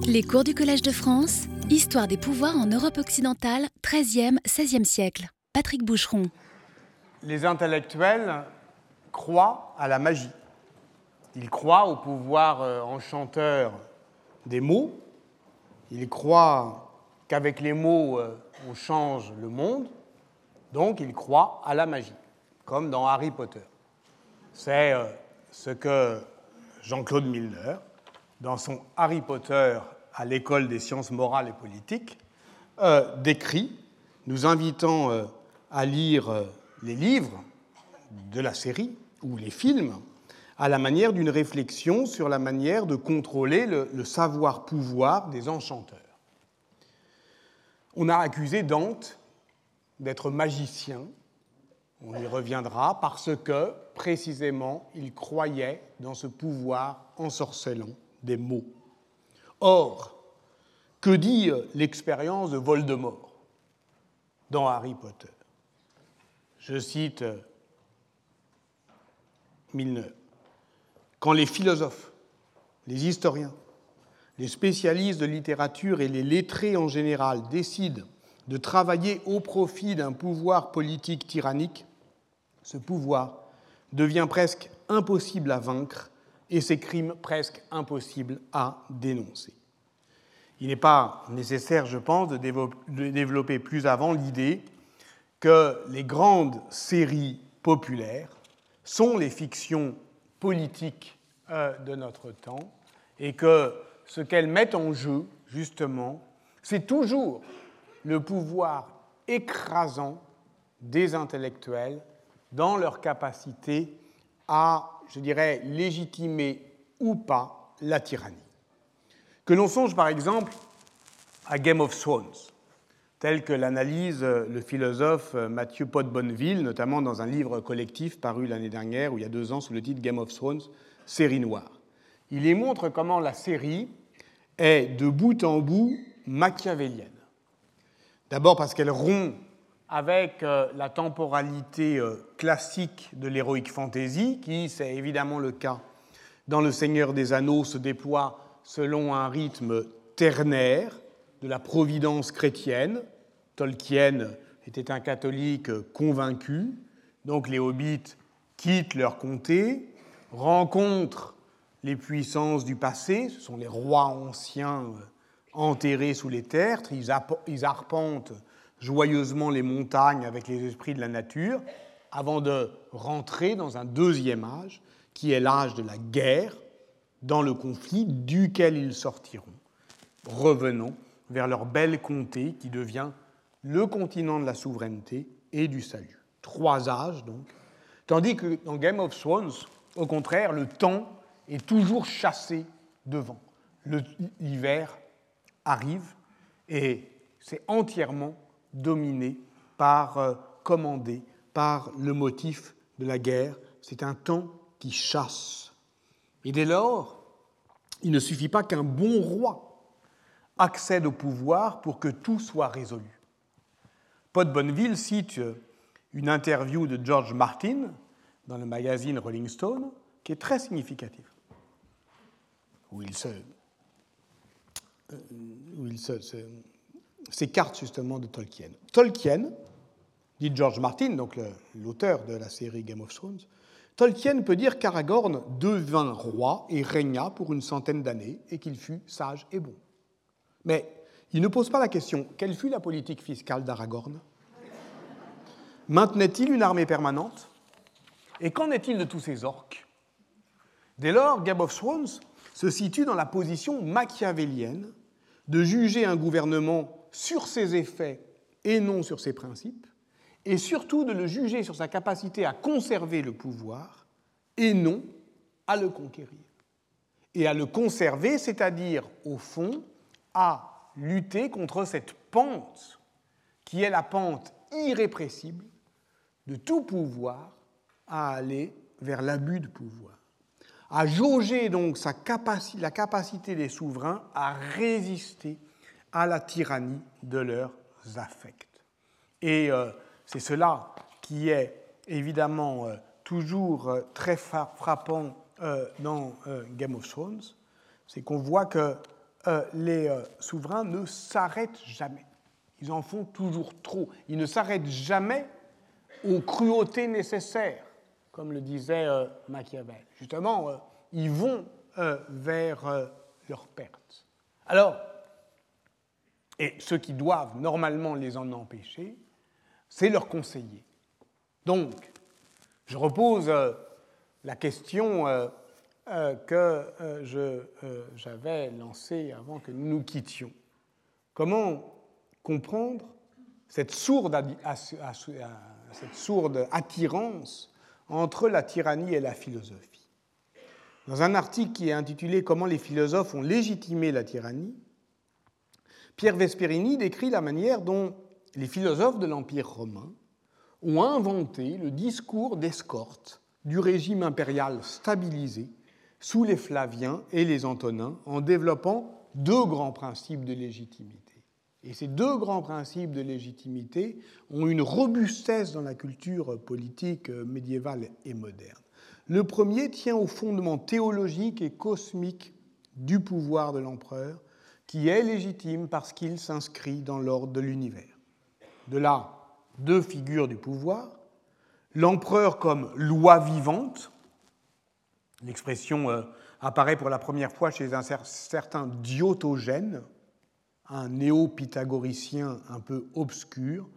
Les cours du Collège de France, Histoire des pouvoirs en Europe occidentale, 13e, 16e siècle. Patrick Boucheron. Les intellectuels croient à la magie. Ils croient au pouvoir euh, enchanteur des mots. Ils croient qu'avec les mots, euh, on change le monde. Donc, ils croient à la magie, comme dans Harry Potter. C'est euh, ce que Jean-Claude Milner, dans son Harry Potter à l'école des sciences morales et politiques, euh, décrit, nous invitant euh, à lire euh, les livres de la série ou les films à la manière d'une réflexion sur la manière de contrôler le, le savoir-pouvoir des enchanteurs. On a accusé Dante d'être magicien, on y reviendra, parce que précisément il croyait dans ce pouvoir ensorcelant des mots. Or, que dit l'expérience de Voldemort dans Harry Potter? Je cite Milner. Quand les philosophes, les historiens, les spécialistes de littérature et les lettrés en général décident de travailler au profit d'un pouvoir politique tyrannique, ce pouvoir devient presque impossible à vaincre et ses crimes presque impossibles à dénoncer. Il n'est pas nécessaire, je pense, de développer plus avant l'idée que les grandes séries populaires sont les fictions politiques euh, de notre temps et que ce qu'elles mettent en jeu, justement, c'est toujours le pouvoir écrasant des intellectuels dans leur capacité à, je dirais, légitimer ou pas la tyrannie. Que l'on songe par exemple à Game of Thrones, tel que l'analyse le philosophe Mathieu Pot-Bonneville, notamment dans un livre collectif paru l'année dernière, ou il y a deux ans, sous le titre Game of Thrones, série noire. Il y montre comment la série est de bout en bout machiavélienne. D'abord parce qu'elle rompt avec euh, la temporalité euh, classique de l'héroïque fantasy, qui, c'est évidemment le cas dans Le Seigneur des Anneaux, se déploie selon un rythme ternaire de la providence chrétienne. Tolkien était un catholique convaincu, donc les hobbits quittent leur comté, rencontrent les puissances du passé, ce sont les rois anciens euh, enterrés sous les terres, ils arpentent joyeusement les montagnes avec les esprits de la nature, avant de rentrer dans un deuxième âge, qui est l'âge de la guerre, dans le conflit duquel ils sortiront, revenant vers leur belle comté qui devient le continent de la souveraineté et du salut. Trois âges donc. Tandis que dans Game of Thrones, au contraire, le temps est toujours chassé devant. L'hiver arrive et c'est entièrement dominé par, euh, commandé par le motif de la guerre. C'est un temps qui chasse. Et dès lors, il ne suffit pas qu'un bon roi accède au pouvoir pour que tout soit résolu. Paul Bonneville cite une interview de George Martin dans le magazine Rolling Stone qui est très significative, où il se, euh, où ces cartes justement de Tolkien. Tolkien, dit George Martin, donc l'auteur de la série Game of Thrones, Tolkien peut dire qu'Aragorn devint roi et régna pour une centaine d'années et qu'il fut sage et bon. Mais il ne pose pas la question quelle fut la politique fiscale d'Aragorn? Maintenait-il une armée permanente? Et qu'en est-il de tous ces orques? Dès lors, Game of Thrones se situe dans la position machiavélienne de juger un gouvernement sur ses effets et non sur ses principes, et surtout de le juger sur sa capacité à conserver le pouvoir et non à le conquérir. Et à le conserver, c'est-à-dire, au fond, à lutter contre cette pente qui est la pente irrépressible de tout pouvoir à aller vers l'abus de pouvoir, à jauger donc la capacité des souverains à résister à la tyrannie de leurs affects. Et euh, c'est cela qui est évidemment euh, toujours euh, très frappant dans Game of Thrones, c'est qu'on voit que les souverains ne s'arrêtent jamais. Ils en font toujours trop. Ils ne s'arrêtent jamais aux cruautés nécessaires, comme le disait Machiavel. Justement, ils vont vers leur perte. Alors, et ceux qui doivent normalement les en empêcher, c'est leurs conseillers. Donc, je repose la question euh, que euh, euh, j'avais lancé avant que nous nous quittions. Comment comprendre cette sourde, cette sourde attirance entre la tyrannie et la philosophie? Dans un article qui est intitulé Comment les philosophes ont légitimé la tyrannie, Pierre Vesperini décrit la manière dont les philosophes de l'Empire romain ont inventé le discours d'escorte du régime impérial stabilisé sous les Flaviens et les Antonins en développant deux grands principes de légitimité. Et ces deux grands principes de légitimité ont une robustesse dans la culture politique médiévale et moderne. Le premier tient au fondement théologique et cosmique du pouvoir de l'empereur, qui est légitime parce qu'il s'inscrit dans l'ordre de l'univers. De là, deux figures du pouvoir, l'empereur comme loi vivante, L'expression euh, apparaît pour la première fois chez un certain Diotogène, un néo-pythagoricien un peu obscur,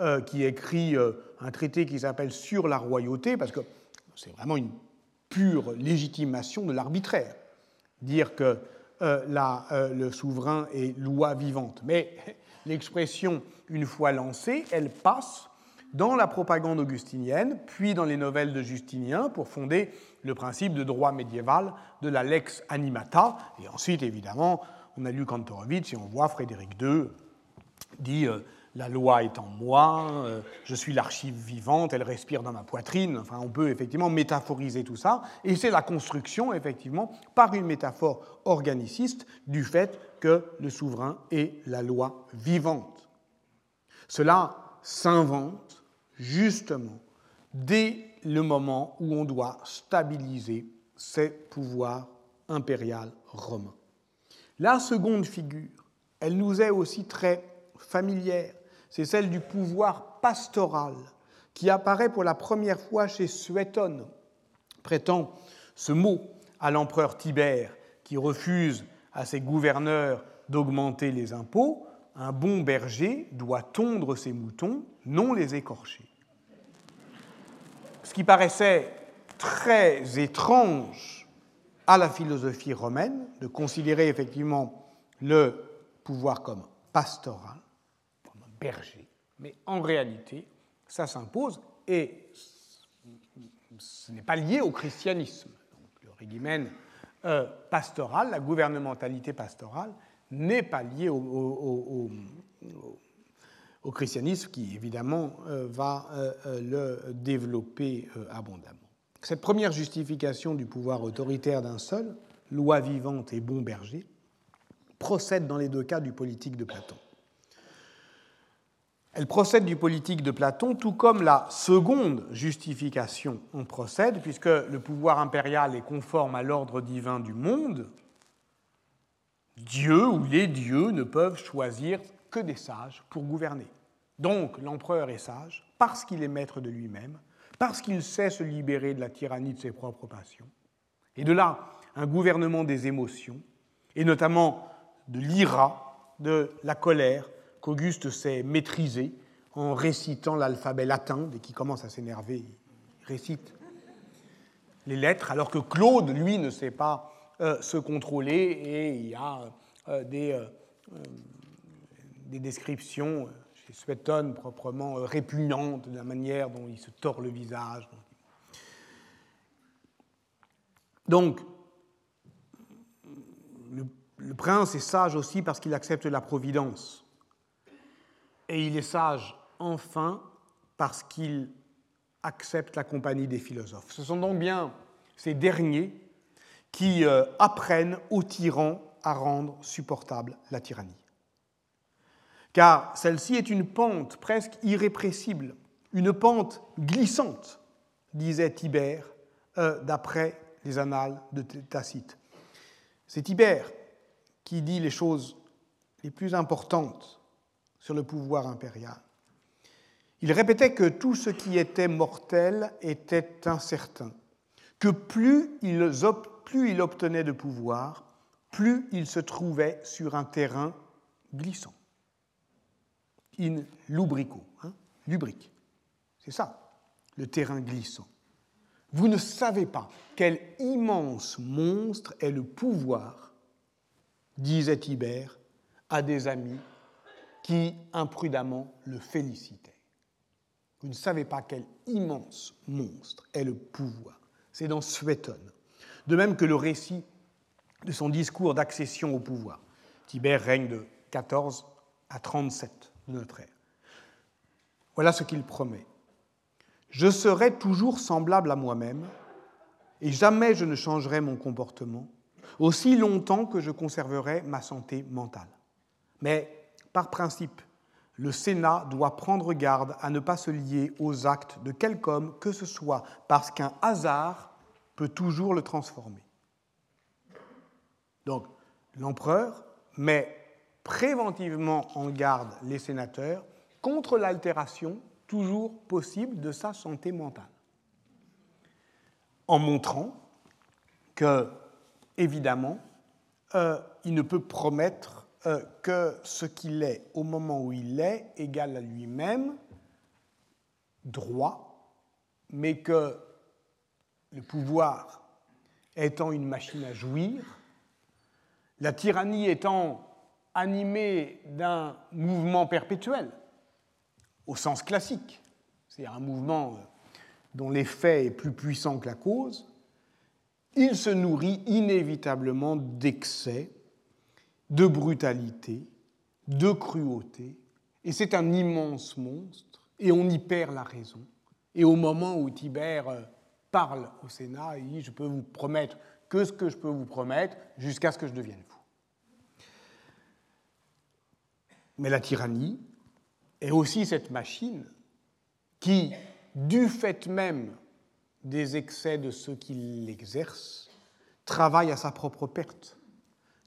euh, qui écrit euh, un traité qui s'appelle Sur la royauté, parce que c'est vraiment une pure légitimation de l'arbitraire, dire que le souverain est loi vivante. Mais l'expression, une fois lancée, elle passe dans la propagande augustinienne, puis dans les nouvelles de Justinien, pour fonder le principe de droit médiéval de la lex animata. Et ensuite, évidemment, on a lu Kantorowicz et on voit Frédéric II dit euh, La loi est en moi, euh, je suis l'archive vivante, elle respire dans ma poitrine. Enfin, on peut effectivement métaphoriser tout ça. Et c'est la construction, effectivement, par une métaphore organiciste, du fait que le souverain est la loi vivante. Cela s'invente justement dès le moment où on doit stabiliser ces pouvoirs impériaux romains. La seconde figure, elle nous est aussi très familière, c'est celle du pouvoir pastoral qui apparaît pour la première fois chez Suétone, prêtant ce mot à l'empereur Tibère qui refuse à ses gouverneurs d'augmenter les impôts, un bon berger doit tondre ses moutons, non les écorcher. Ce qui paraissait très étrange à la philosophie romaine, de considérer effectivement le pouvoir comme pastoral, berger, mais en réalité, ça s'impose et ce n'est pas lié au christianisme. le régimen euh, pastoral, la gouvernementalité pastorale, n'est pas liée au au christianisme qui, évidemment, euh, va euh, euh, le développer abondamment. Cette première justification du pouvoir autoritaire d'un seul, loi vivante et bon berger, procède dans les deux cas du politique de Platon. Elle procède du politique de Platon, tout comme la seconde justification en procède, puisque le pouvoir impérial est conforme à l'ordre divin du monde. Dieu ou les dieux ne peuvent choisir que des sages pour gouverner. Donc l'empereur est sage parce qu'il est maître de lui-même, parce qu'il sait se libérer de la tyrannie de ses propres passions. Et de là, un gouvernement des émotions, et notamment de l'ira, de la colère, qu'Auguste sait maîtriser en récitant l'alphabet latin. Dès qu'il commence à s'énerver, il récite les lettres, alors que Claude, lui, ne sait pas euh, se contrôler et il y a euh, des, euh, des descriptions chez Suétone proprement répugnantes de la manière dont il se tord le visage. Donc, le prince est sage aussi parce qu'il accepte la providence. Et il est sage enfin parce qu'il accepte la compagnie des philosophes. Ce sont donc bien ces derniers qui euh, apprennent aux tyrans à rendre supportable la tyrannie car celle-ci est une pente presque irrépressible, une pente glissante, disait Tibère euh, d'après les annales de Tacite. C'est Tibère qui dit les choses les plus importantes sur le pouvoir impérial. Il répétait que tout ce qui était mortel était incertain, que plus il, obtenait de pouvoir, plus il se trouvait sur un terrain glissant. In lubrico, hein, lubrique. C'est ça, le terrain glissant. Vous ne savez pas quel immense monstre est le pouvoir, disait Tibère à des amis qui imprudemment le félicitaient. Vous ne savez pas quel immense monstre est le pouvoir. C'est dans Suétone. De même que le récit de son discours d'accession au pouvoir. Tibère règne de 14 à 37 de notre ère. Voilà ce qu'il promet. Je serai toujours semblable à moi-même, et jamais je ne changerai mon comportement, aussi longtemps que je conserverai ma santé mentale. Mais, par principe, le Sénat doit prendre garde à ne pas se lier aux actes de quelque homme que ce soit, parce qu'un hasard peut toujours le transformer. Donc, l'empereur met préventivement en garde les sénateurs contre l'altération toujours possible de sa santé mentale, en montrant que, évidemment, euh, il ne peut promettre euh, que ce qu'il est au moment où il est égal à lui-même, droit, mais que le pouvoir étant une machine à jouir, la tyrannie étant animée d'un mouvement perpétuel, au sens classique, c'est-à-dire un mouvement euh, dont l'effet est plus puissant que la cause, il se nourrit inévitablement d'excès, de brutalité, de cruauté, et c'est un immense monstre, et on y perd la raison. Et au moment où Tibère euh, parle au Sénat, il dit, je peux vous promettre que ce que je peux vous promettre jusqu'à ce que je devienne fou. Mais la tyrannie est aussi cette machine qui, du fait même des excès de ceux qui l'exercent, travaille à sa propre perte.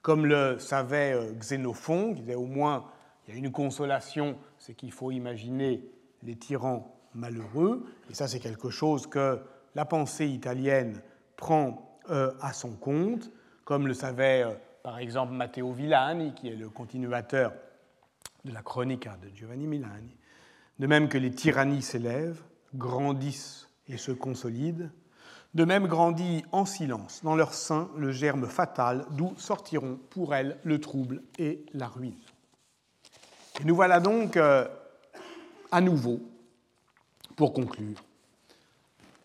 Comme le savait euh, Xénophon, qui disait au moins il y a une consolation, c'est qu'il faut imaginer les tyrans malheureux, et ça c'est quelque chose que la pensée italienne prend euh, à son compte, comme le savait euh, par exemple Matteo Villani, qui est le continuateur de la chronique de Giovanni Milani, de même que les tyrannies s'élèvent, grandissent et se consolident, de même grandit en silence dans leur sein le germe fatal d'où sortiront pour elles le trouble et la ruine. Nous voilà donc euh, à nouveau, pour conclure,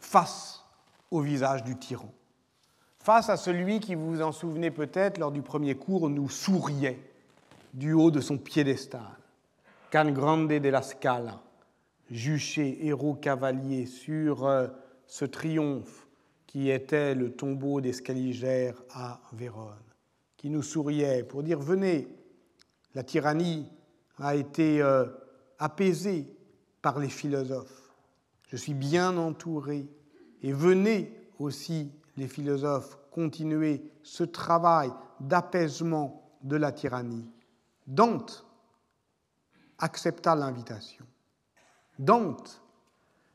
face au visage du tyran, face à celui qui, vous vous en souvenez peut-être, lors du premier cours, nous souriait du haut de son piédestal. Can Grande de la Scala, juché, héros cavalier, sur euh, ce triomphe qui était le tombeau des Scaligères à Vérone, qui nous souriait pour dire Venez, la tyrannie a été euh, apaisée par les philosophes. Je suis bien entouré. Et venez aussi, les philosophes, continuer ce travail d'apaisement de la tyrannie. Dante accepta l'invitation. Dante,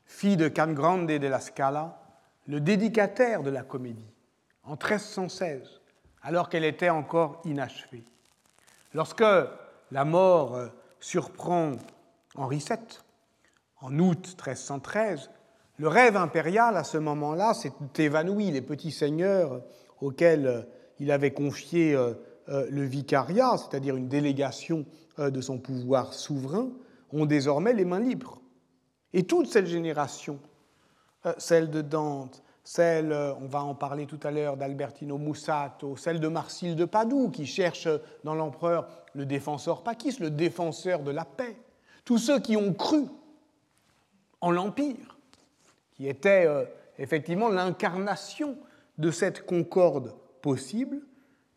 fille de Can Grande de la Scala, le dédicataire de la comédie, en 1316, alors qu'elle était encore inachevée. Lorsque la mort euh, surprend Henri VII, en août 1313, le rêve impérial à ce moment-là s'est évanoui. Les petits seigneurs auxquels euh, il avait confié euh, le vicariat, c'est-à-dire une délégation de son pouvoir souverain, ont désormais les mains libres. Et toute cette génération, celle de Dante, celle, on va en parler tout à l'heure, d'Albertino Mussato, celle de Marsile de Padoue, qui cherche dans l'empereur le défenseur Pacis, le défenseur de la paix, tous ceux qui ont cru en l'Empire, qui était effectivement l'incarnation de cette concorde possible,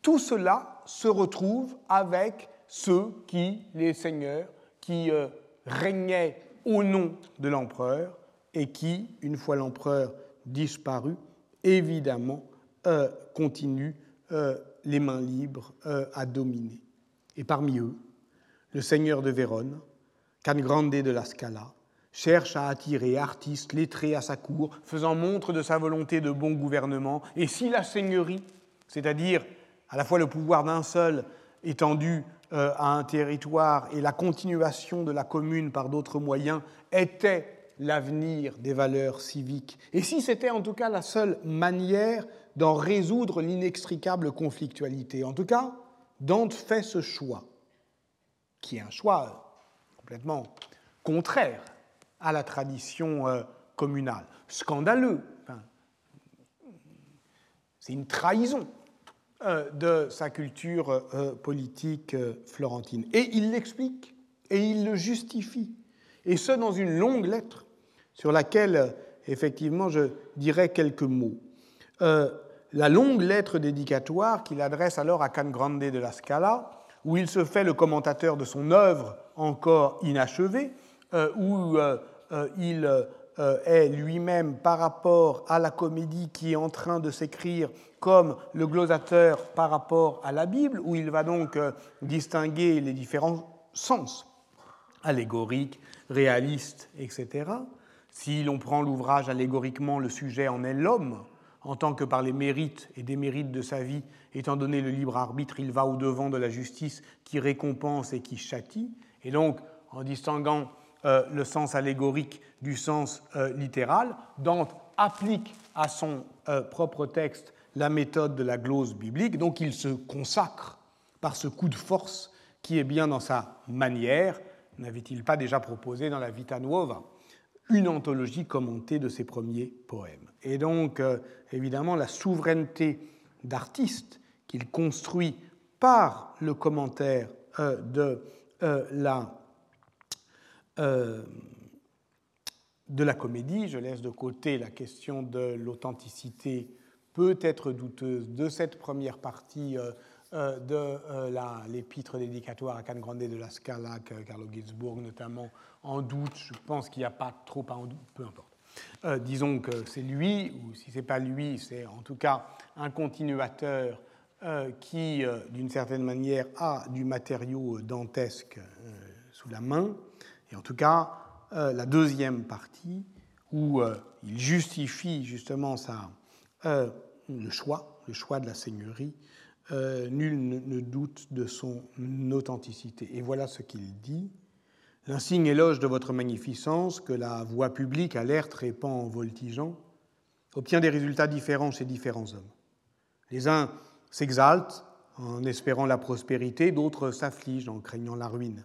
tout cela se retrouve avec ceux qui, les seigneurs, qui euh, régnaient au nom de l'empereur et qui, une fois l'empereur disparu, évidemment, euh, continuent les mains libres à dominer. Et parmi eux, le seigneur de Vérone, Can Grande de la Scala, cherche à attirer artistes lettrés à sa cour, faisant montre de sa volonté de bon gouvernement. Et si la seigneurie, c'est-à-dire à la fois le pouvoir d'un seul étendu euh, à un territoire et la continuation de la commune par d'autres moyens, était l'avenir des valeurs civiques, et si c'était en tout cas la seule manière d'en résoudre l'inextricable conflictualité. En tout cas, Dante fait ce choix, qui est un choix complètement contraire à la tradition euh, communale. Scandaleux. c'est une trahison euh, de sa culture euh, politique florentine. Et il l'explique et il le justifie. Et ce, dans une longue lettre sur laquelle, effectivement, je dirais quelques mots. la longue lettre dédicatoire qu'il adresse alors à Can Grande de la Scala, où il se fait le commentateur de son œuvre encore inachevée, où euh, il euh, est lui-même par rapport à la comédie qui est en train de s'écrire comme le glosateur par rapport à la Bible, où il va donc euh, distinguer les différents sens, allégoriques, réalistes, etc. Si l'on prend l'ouvrage allégoriquement, le sujet en est l'homme, en tant que par les mérites et démérites de sa vie, étant donné le libre arbitre, il va au-devant de la justice qui récompense et qui châtie. Et donc, en distinguant euh, le sens allégorique du sens euh, littéral. Dante applique à son euh, propre texte la méthode de la glose biblique, donc il se consacre par ce coup de force qui est bien dans sa manière. N'avait-il pas déjà proposé dans la Vita Nuova? Une anthologie commentée de ses premiers poèmes Et donc, évidemment, la souveraineté d'artiste qu'il construit par le commentaire de la euh, de la comédie. Je laisse de côté la question de l'authenticité peut-être douteuse de cette première partie euh, euh, de l'épître dédicatoire à Can Grande de la Scala, Carlo Ginzburg notamment, en doute. Je pense qu'il n'y a pas trop à en doute, peu importe. disons que c'est lui, ou si ce n'est pas lui, c'est en tout cas un continuateur qui, d'une certaine manière, a du matériau dantesque sous la main et en tout cas, euh, la deuxième partie, où euh, il justifie justement euh, le choix, le choix de la seigneurie, nul ne, doute de son authenticité. Et voilà ce qu'il dit. L'insigne éloge de votre magnificence, que la voix publique alerte répand en voltigeant, obtient des résultats différents chez différents hommes. Les uns s'exaltent en espérant la prospérité, d'autres s'affligent en craignant la ruine.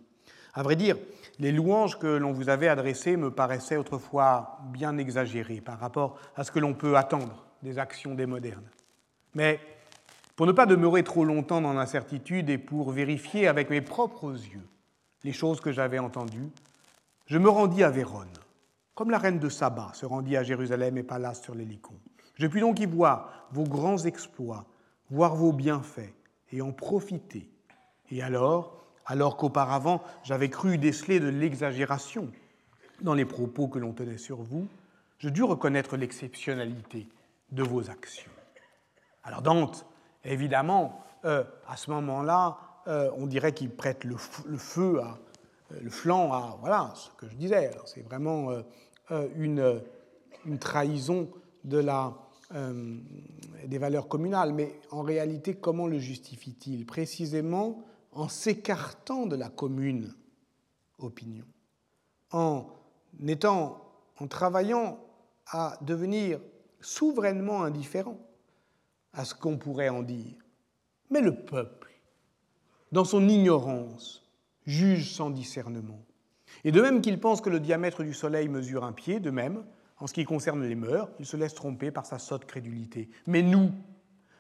À vrai dire, les louanges que l'on vous avait adressées me paraissaient autrefois bien exagérées par rapport à ce que l'on peut attendre des actions des modernes. Mais pour ne pas demeurer trop longtemps dans l'incertitude et pour vérifier avec mes propres yeux les choses que j'avais entendues, je me rendis à Vérone, comme la reine de Saba se rendit à Jérusalem et Pallas sur l'Hélicon. Je puis donc y voir vos grands exploits, voir vos bienfaits et en profiter. Et alors, alors qu'auparavant j'avais cru déceler de l'exagération dans les propos que l'on tenait sur vous, je dus reconnaître l'exceptionnalité de vos actions. Alors Dante, évidemment, euh, à ce moment-là, euh, on dirait qu'il prête le, feu, euh, le flanc à voilà ce que je disais. C'est vraiment une, trahison de la, des valeurs communales. Mais en réalité, comment le justifie-t-il? Précisément en s'écartant de la commune opinion, en travaillant à devenir souverainement indifférent à ce qu'on pourrait en dire. Mais le peuple, dans son ignorance, juge sans discernement. Et de même qu'il pense que le diamètre du Soleil mesure un pied, de même, en ce qui concerne les mœurs, il se laisse tromper par sa sotte crédulité. Mais nous,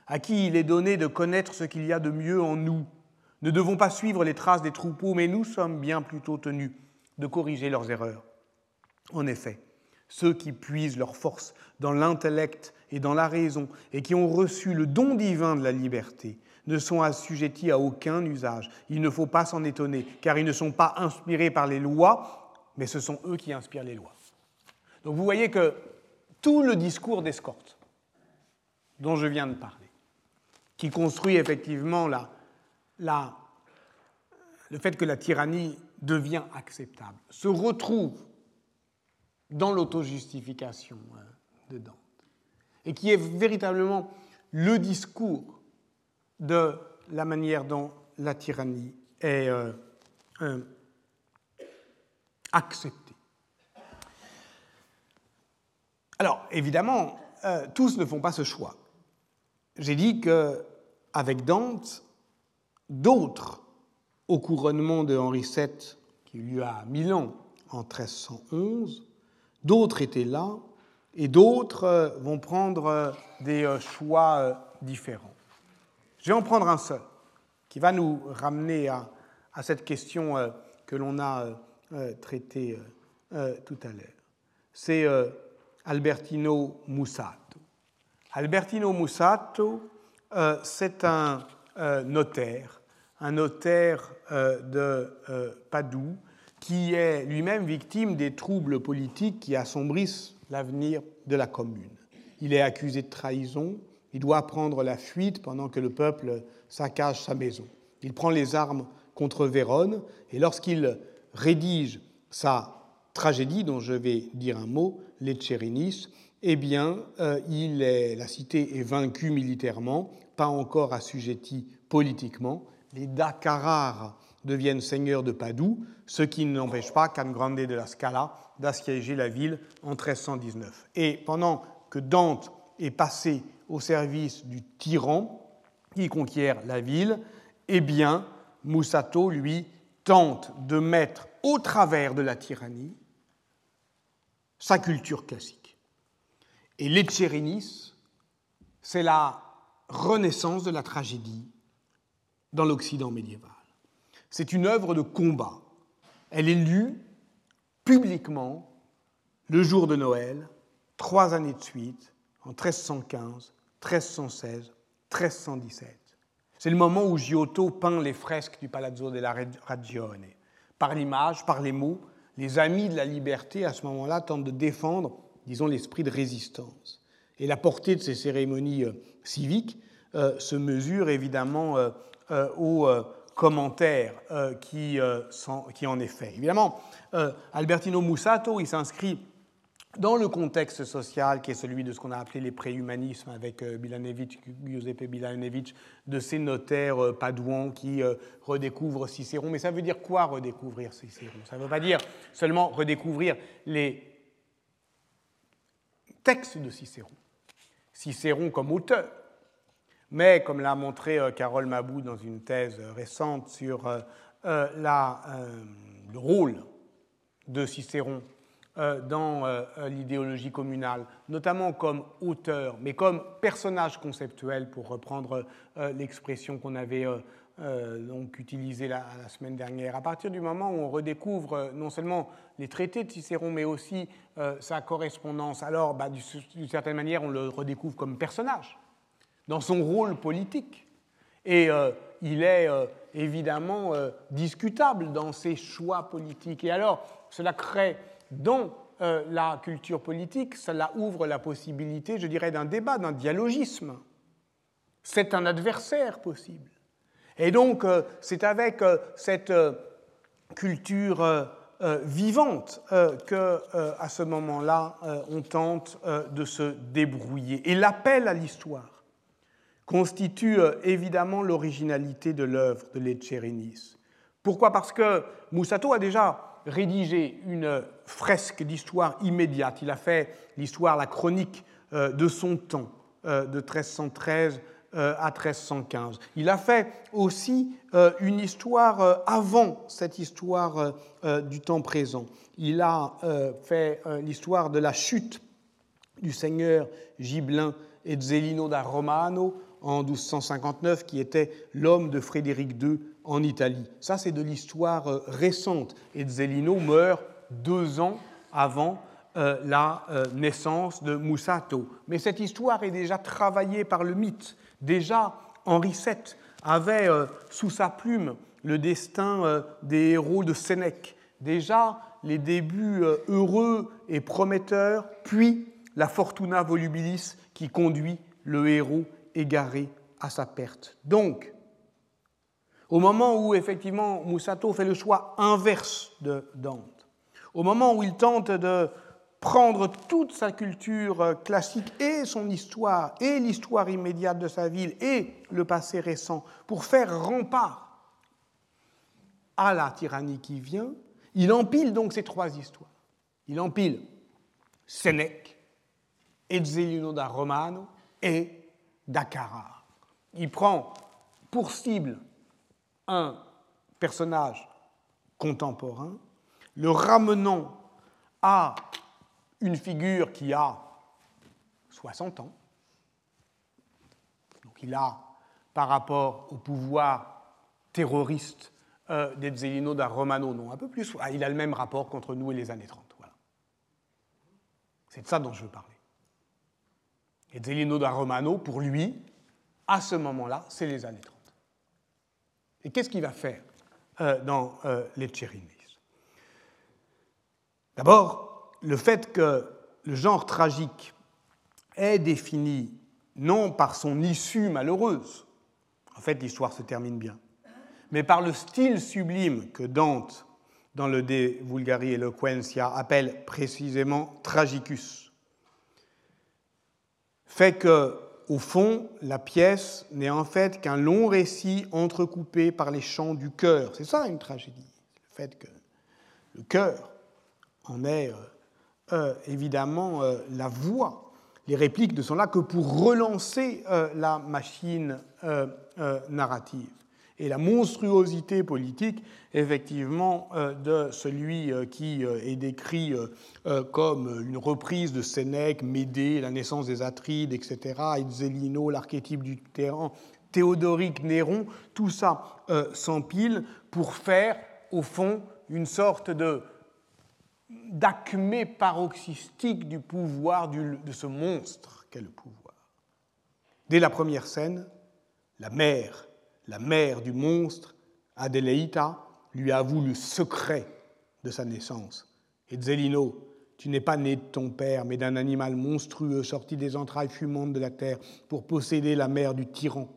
à qui il est donné de connaître ce qu'il y a de mieux en nous, ne devons pas suivre les traces des troupeaux, mais nous sommes bien plutôt tenus de corriger leurs erreurs. En effet, ceux qui puisent leur force dans l'intellect et dans la raison et qui ont reçu le don divin de la liberté ne sont assujettis à aucun usage. Il ne faut pas s'en étonner, car ils ne sont pas inspirés par les lois, mais ce sont eux qui inspirent les lois. Donc vous voyez que tout le discours d'escorte dont je viens de parler, qui construit effectivement la, la, le fait que la tyrannie devient acceptable, se retrouve dans l'autojustification euh, de Dante, et qui est véritablement le discours de la manière dont la tyrannie est euh, euh, acceptée. Alors, évidemment, tous ne font pas ce choix. J'ai dit qu'avec Dante, d'autres, au couronnement de Henri VII, qui eut lieu à Milan en 1311, d'autres étaient là, et d'autres euh, vont prendre euh, des euh, choix différents. Je vais en prendre un seul, qui va nous ramener à, cette question que l'on a traitée tout à l'heure. C'est Albertino Mussato. Albertino Mussato, c'est un notaire, un notaire de Padoue, qui est lui-même victime des troubles politiques qui assombrissent l'avenir de la commune. Il est accusé de trahison, il doit prendre la fuite pendant que le peuple saccage sa maison. Il prend les armes contre Vérone et lorsqu'il rédige sa tragédie, dont je vais dire un mot, Les Tchérinis, eh bien, euh, il la cité est vaincue militairement, pas encore assujettie politiquement. Les Dakarars deviennent seigneurs de Padoue, ce qui n'empêche pas Can Grande de la Scala d'assiéger la ville en 1319. Et pendant que Dante est passé au service du tyran qui conquiert la ville, eh bien, Musato, lui, tente de mettre au travers de la tyrannie sa culture classique. Et l'Etcherinis, c'est la renaissance de la tragédie dans l'Occident médiéval. C'est une œuvre de combat. Elle est lue publiquement le jour de Noël, trois années de suite, en 1315, 1316, 1317. C'est le moment où Giotto peint les fresques du Palazzo della Ragione. Par l'image, par les mots, les amis de la liberté, à ce moment-là, tentent de défendre, disons, l'esprit de résistance. Et la portée de ces cérémonies euh, civiques euh, se mesure évidemment euh, au commentaires euh, qui, euh, qui, en est fait. Évidemment, euh, Albertino Mussato, il s'inscrit dans le contexte social qui est celui de ce qu'on a appelé les préhumanismes avec Giuseppe Bilanevitch, de ces notaires padouans qui redécouvrent Cicéron. Mais ça veut dire quoi redécouvrir Cicéron? Ça ne veut pas dire seulement redécouvrir les textes de Cicéron. Cicéron comme auteur, mais comme l'a montré euh, Carole Mabou dans une thèse récente sur euh, euh, le rôle de Cicéron dans l'idéologie communale, notamment comme auteur, mais comme personnage conceptuel, pour reprendre l'expression qu'on avait donc utilisée la, semaine dernière. À partir du moment où on redécouvre non seulement les traités de Cicéron, mais aussi sa correspondance, alors bah, d'une certaine manière, on le redécouvre comme personnage dans son rôle politique. Et euh, il est euh, évidemment euh, discutable dans ses choix politiques. Et alors, cela crée dans la culture politique, cela ouvre la possibilité, je dirais, d'un débat, d'un dialogisme. C'est un adversaire possible. Et donc, c'est avec cette culture vivante que, à ce moment-là, on tente de se débrouiller. Et l'appel à l'histoire constitue euh, évidemment l'originalité de l'œuvre de Leccerenis. Pourquoi? Parce que Moussato a déjà rédigé une fresque d'histoire immédiate. Il a fait l'histoire, la chronique euh, de son temps, euh, de 1313 à 1315. Il a fait aussi une histoire avant cette histoire du temps présent. Il a fait l'histoire de la chute du seigneur Gibelin et de da Romano en 1259, qui était l'homme de Frédéric II en Italie. Ça, c'est de l'histoire euh, récente. Et Zellino meurt deux ans avant euh, la euh, naissance de Musato. Mais cette histoire est déjà travaillée par le mythe. Déjà, Henri VII avait sous sa plume le destin des héros de Sénèque. Déjà, les débuts heureux et prometteurs, puis la fortuna volubilis qui conduit le héros égaré à sa perte. Donc, au moment où effectivement Musato fait le choix inverse de Dante, au moment où il tente de prendre toute sa culture classique et son histoire et l'histoire immédiate de sa ville et le passé récent pour faire rempart à la tyrannie qui vient, il empile donc ces trois histoires. Il empile Sénèque, Ezzelino da Romano et Dakara. Il prend pour cible un personnage contemporain, le ramenant à une figure qui a 60 ans. Donc il a, par rapport au pouvoir terroriste euh, d'Ezzelino da Romano, non, un peu plus, ah, il a le même rapport contre nous et les années 30. Voilà. C'est de ça dont je veux parler. Ezzelino da Romano, pour lui, à ce moment-là, c'est les années 30. Et qu'est-ce qu'il va faire euh, dans euh, les Chérinis D'abord, le fait que le genre tragique est défini non par son issue malheureuse, en fait l'histoire se termine bien, mais par le style sublime que Dante, dans le De Vulgari Eloquentia, appelle précisément tragicus, fait que au fond, la pièce n'est en fait qu'un long récit entrecoupé par les chants du cœur. C'est ça une tragédie, le fait que le cœur en est euh, euh, évidemment euh, la voix. Les répliques ne sont là que pour relancer la machine narrative et la monstruosité politique, effectivement, euh, de celui euh, qui euh, est décrit comme une reprise de Sénèque, Médée, la naissance des Atrides, etc., Zélino, l'archétype du terrain, Théodoric, Néron, tout ça s'empile pour faire, au fond, une sorte de d'acmé paroxystique du pouvoir de ce monstre qu'est le pouvoir. Dès la première scène, la mère la mère du monstre, Adélaïta, lui avoue le secret de sa naissance. Et Zelino, tu n'es pas né de ton père, mais d'un animal monstrueux sorti des entrailles fumantes de la terre pour posséder la mère du tyran.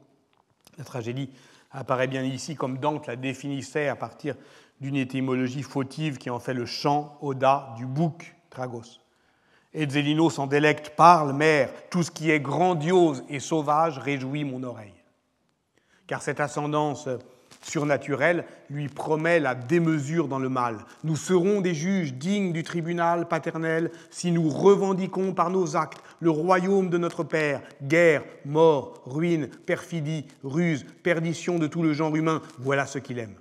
La tragédie apparaît bien ici comme Dante la définissait à partir d'une étymologie fautive qui en fait le chant Oda du bouc Tragos. Et Zelino s'en délecte, parle, mère, tout ce qui est grandiose et sauvage réjouit mon oreille car cette ascendance surnaturelle lui promet la démesure dans le mal. Nous serons des juges dignes du tribunal paternel si nous revendiquons par nos actes le royaume de notre Père. Guerre, mort, ruine, perfidie, ruse, perdition de tout le genre humain, voilà ce qu'il aime.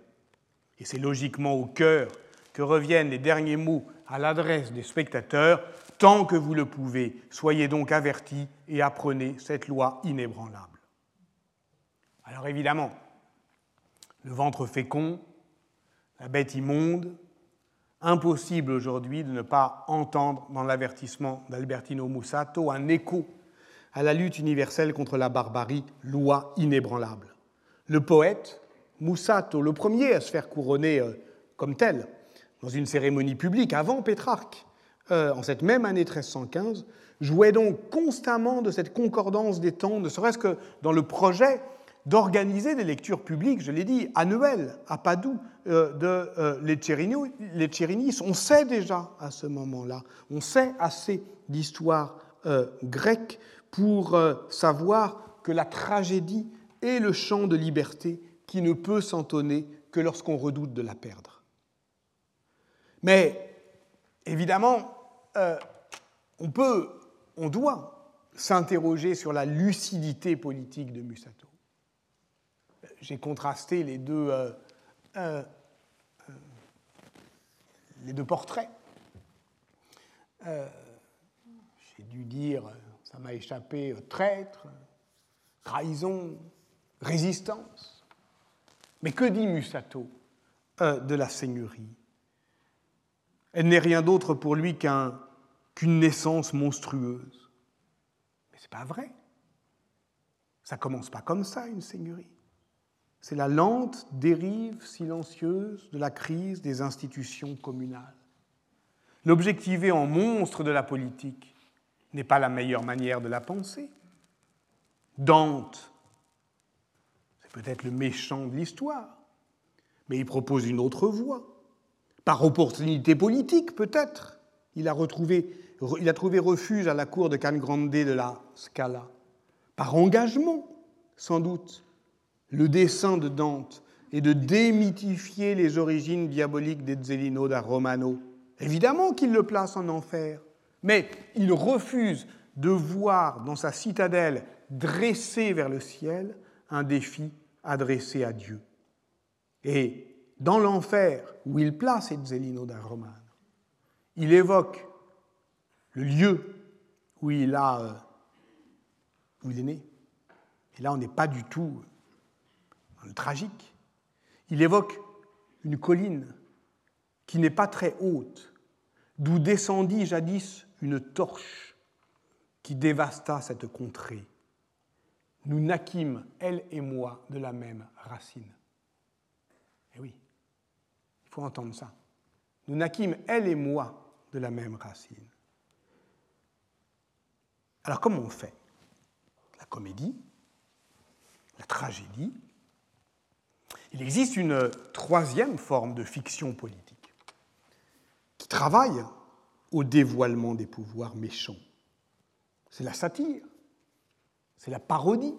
Et c'est logiquement au cœur que reviennent les derniers mots à l'adresse des spectateurs. Tant que vous le pouvez, soyez donc avertis et apprenez cette loi inébranlable. Alors évidemment, le ventre fécond, la bête immonde, impossible aujourd'hui de ne pas entendre dans l'avertissement d'Albertino Mussato un écho à la lutte universelle contre la barbarie, loi inébranlable. Le poète, Mussato, le premier à se faire couronner euh, comme tel, dans une cérémonie publique avant Pétrarque, euh, en cette même année 1315, jouait donc constamment de cette concordance des temps, ne serait-ce que dans le projet d'organiser des lectures publiques, je l'ai dit, annuelles à Padoue euh, de euh, les Chérinis. On sait déjà à ce moment-là, on sait assez d'histoire euh, grecque pour savoir que la tragédie est le chant de liberté qui ne peut s'entonner que lorsqu'on redoute de la perdre. Mais évidemment, on peut, on doit s'interroger sur la lucidité politique de Musato j'ai contrasté les deux, euh, euh, euh, les deux portraits. j'ai dû dire, ça m'a échappé, traître, trahison, résistance. Mais que dit Musato de la seigneurie? Elle n'est rien d'autre pour lui qu'une naissance monstrueuse. Mais ce n'est pas vrai. Ça commence pas comme ça, une seigneurie. C'est la lente dérive silencieuse de la crise des institutions communales. L'objectiver en monstre de la politique n'est pas la meilleure manière de la penser. Dante peut-être le méchant de l'histoire, mais il propose une autre voie. Par opportunité politique, peut-être, il a, retrouvé, il a trouvé refuge à la cour de Can Grande de la Scala. Par engagement, sans doute, le dessein de Dante est de démythifier les origines diaboliques des Zellino da Romano. Évidemment qu'il le place en enfer, mais il refuse de voir dans sa citadelle dressée vers le ciel un défi adressé à Dieu. Et dans l'enfer où il place Ezzelino da Romano, il évoque le lieu où il, a, euh, où il est né. Et là, on n'est pas du tout tragique. Il évoque une colline qui n'est pas très haute, d'où descendit jadis une torche qui dévasta cette contrée. Nous naquîmes, elle et moi, de la même racine. Eh oui, il faut entendre ça. Nous naquîmes, elle et moi, de la même racine. Alors comment on fait? La comédie, la tragédie? Il existe une troisième forme de fiction politique qui travaille au dévoilement des pouvoirs méchants. C'est la satire, c'est la parodie,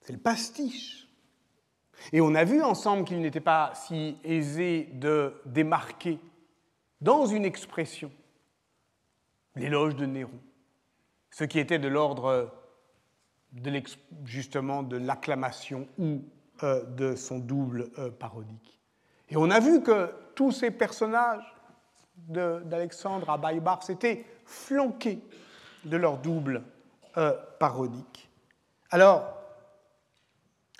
c'est le pastiche. Et on a vu ensemble qu'il n'était pas si aisé de démarquer dans une expression l'éloge de Néron, ce qui était de l'ordre de justement de l'acclamation ou euh, de son double euh, parodique. Et on a vu que tous ces personnages d'Alexandre à Baïbar s'étaient flanqués de leur double euh, parodique. Alors,